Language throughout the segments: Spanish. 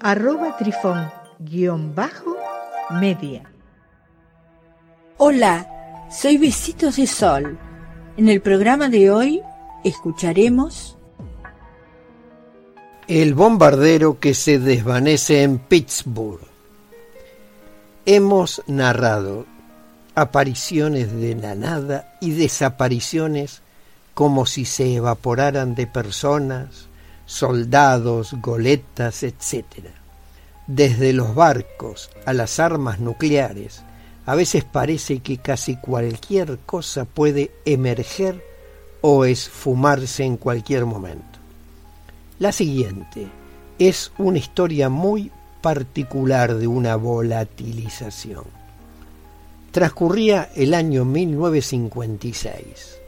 arroba trifón-media. Hola, soy Besitos de Sol. En el programa de hoy escucharemos El bombardero que se desvanece en Pittsburgh. Hemos narrado apariciones de la nada y desapariciones como si se evaporaran de personas, soldados, goletas, etc. Desde los barcos a las armas nucleares, a veces parece que casi cualquier cosa puede emerger o esfumarse en cualquier momento. La siguiente es una historia muy particular de una volatilización. Transcurría el año 1956.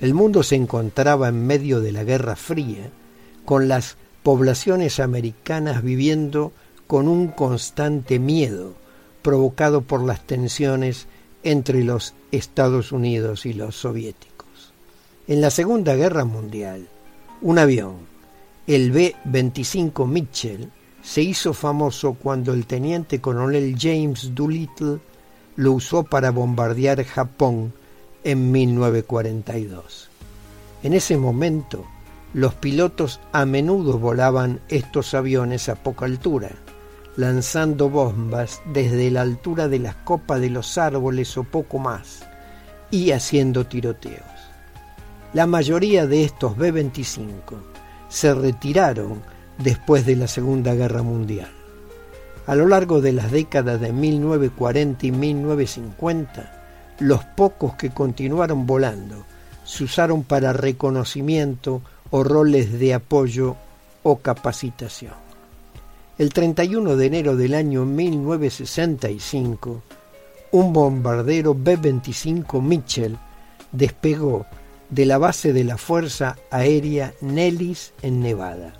El mundo se encontraba en medio de la Guerra Fría con las poblaciones americanas viviendo con un constante miedo provocado por las tensiones entre los Estados Unidos y los soviéticos. En la Segunda Guerra Mundial, un avión, el B-25 Mitchell, se hizo famoso cuando el teniente coronel James Doolittle lo usó para bombardear Japón en 1942. En ese momento, los pilotos a menudo volaban estos aviones a poca altura, lanzando bombas desde la altura de las copas de los árboles o poco más, y haciendo tiroteos. La mayoría de estos B-25 se retiraron después de la Segunda Guerra Mundial. A lo largo de las décadas de 1940 y 1950, los pocos que continuaron volando se usaron para reconocimiento o roles de apoyo o capacitación. El 31 de enero del año 1965, un bombardero B-25 Mitchell despegó de la base de la Fuerza Aérea Nellis en Nevada.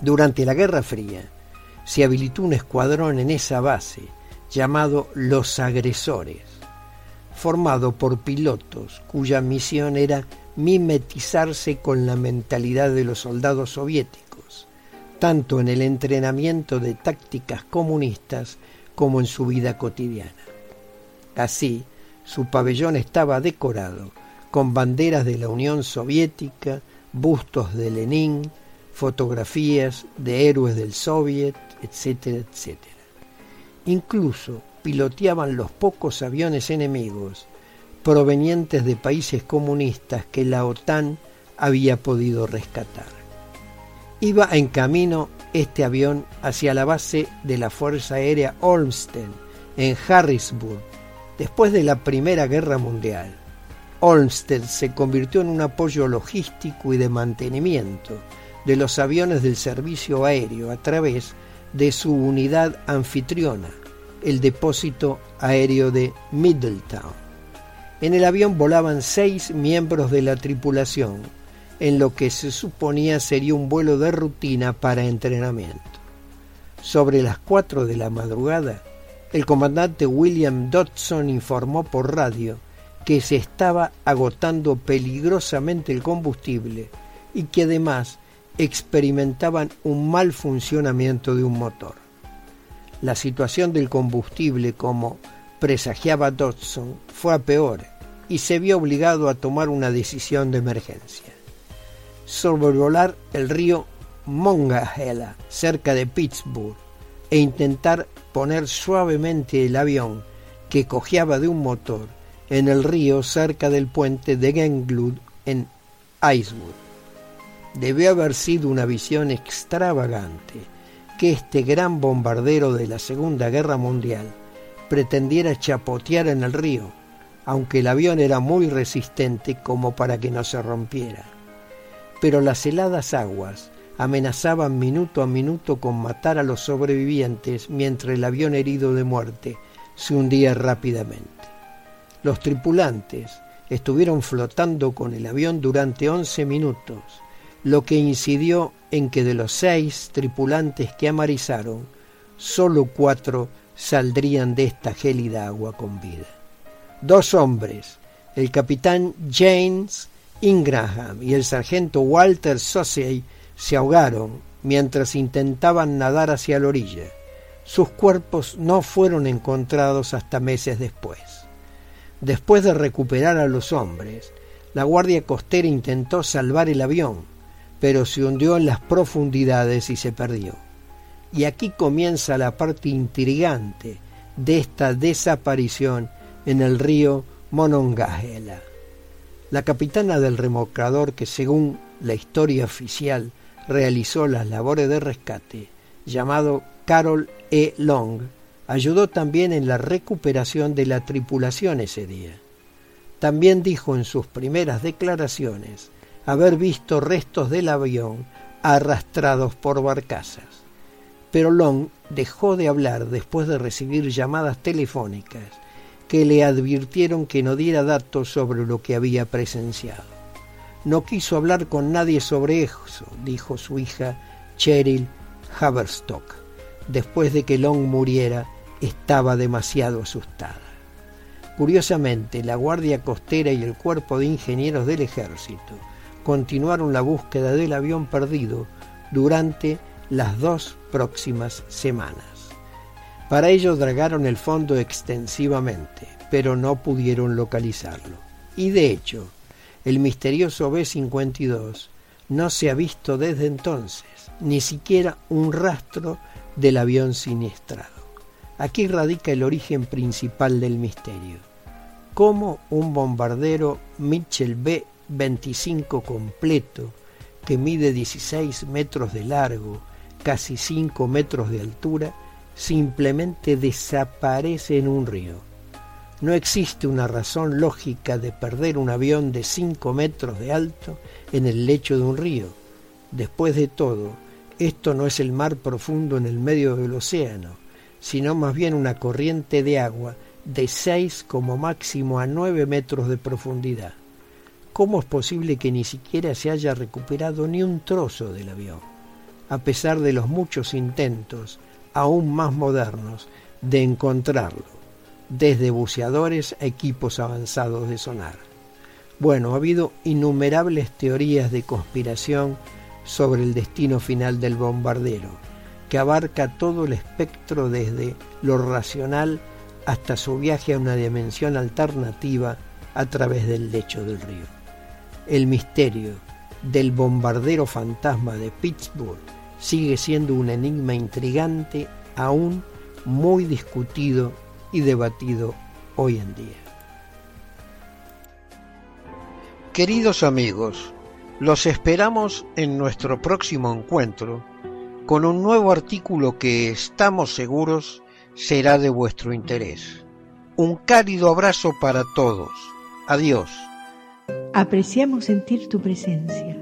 Durante la Guerra Fría se habilitó un escuadrón en esa base llamado Los Agresores, formado por pilotos cuya misión era mimetizarse con la mentalidad de los soldados soviéticos, tanto en el entrenamiento de tácticas comunistas como en su vida cotidiana. Así, su pabellón estaba decorado con banderas de la Unión Soviética, bustos de Lenin, fotografías de héroes del Soviet, etcétera, etcétera. Incluso piloteaban los pocos aviones enemigos provenientes de países comunistas que la OTAN había podido rescatar. Iba en camino este avión hacia la base de la Fuerza Aérea Olmsted en Harrisburg después de la Primera Guerra Mundial. Olmsted se convirtió en un apoyo logístico y de mantenimiento de los aviones del servicio aéreo a través de su unidad anfitriona, el depósito aéreo de Middletown. En el avión volaban seis miembros de la tripulación, en lo que se suponía sería un vuelo de rutina para entrenamiento. Sobre las cuatro de la madrugada, el comandante William Dodson informó por radio que se estaba agotando peligrosamente el combustible y que además experimentaban un mal funcionamiento de un motor. La situación del combustible, como presagiaba Dodson, fue a peor y se vio obligado a tomar una decisión de emergencia. Sobrevolar el río Monongahela, cerca de Pittsburgh, e intentar poner suavemente el avión que cojeaba de un motor en el río cerca del puente de Genglood en Icewood. Debió haber sido una visión extravagante que este gran bombardero de la Segunda Guerra Mundial pretendiera chapotear en el río aunque el avión era muy resistente como para que no se rompiera. Pero las heladas aguas amenazaban minuto a minuto con matar a los sobrevivientes mientras el avión herido de muerte se hundía rápidamente. Los tripulantes estuvieron flotando con el avión durante 11 minutos, lo que incidió en que de los seis tripulantes que amarizaron, solo cuatro saldrían de esta gélida agua con vida. Dos hombres, el capitán James Ingraham y el sargento Walter Sosey, se ahogaron mientras intentaban nadar hacia la orilla. Sus cuerpos no fueron encontrados hasta meses después. Después de recuperar a los hombres, la Guardia Costera intentó salvar el avión, pero se hundió en las profundidades y se perdió. Y aquí comienza la parte intrigante de esta desaparición en el río Monongahela. La capitana del remolcador que según la historia oficial realizó las labores de rescate, llamado Carol E. Long, ayudó también en la recuperación de la tripulación ese día. También dijo en sus primeras declaraciones haber visto restos del avión arrastrados por barcazas. Pero Long dejó de hablar después de recibir llamadas telefónicas que le advirtieron que no diera datos sobre lo que había presenciado. No quiso hablar con nadie sobre eso, dijo su hija Cheryl Haverstock. Después de que Long muriera, estaba demasiado asustada. Curiosamente, la Guardia Costera y el Cuerpo de Ingenieros del Ejército continuaron la búsqueda del avión perdido durante las dos próximas semanas. Para ello dragaron el fondo extensivamente, pero no pudieron localizarlo. Y de hecho, el misterioso B-52 no se ha visto desde entonces, ni siquiera un rastro del avión siniestrado. Aquí radica el origen principal del misterio. ¿Cómo un bombardero Mitchell B-25 completo, que mide 16 metros de largo, casi 5 metros de altura, simplemente desaparece en un río? No existe una razón lógica de perder un avión de 5 metros de alto en el lecho de un río. Después de todo, esto no es el mar profundo en el medio del océano, sino más bien una corriente de agua de 6 como máximo a 9 metros de profundidad. ¿Cómo es posible que ni siquiera se haya recuperado ni un trozo del avión, a pesar de los muchos intentos, aún más modernos, de encontrarlo? desde buceadores a equipos avanzados de sonar. Bueno, ha habido innumerables teorías de conspiración sobre el destino final del bombardero, que abarca todo el espectro desde lo racional hasta su viaje a una dimensión alternativa a través del lecho del río. El misterio del bombardero fantasma de Pittsburgh sigue siendo un enigma intrigante aún muy discutido y debatido hoy en día. Queridos amigos, los esperamos en nuestro próximo encuentro con un nuevo artículo que estamos seguros será de vuestro interés. Un cálido abrazo para todos. Adiós. Apreciamos sentir tu presencia.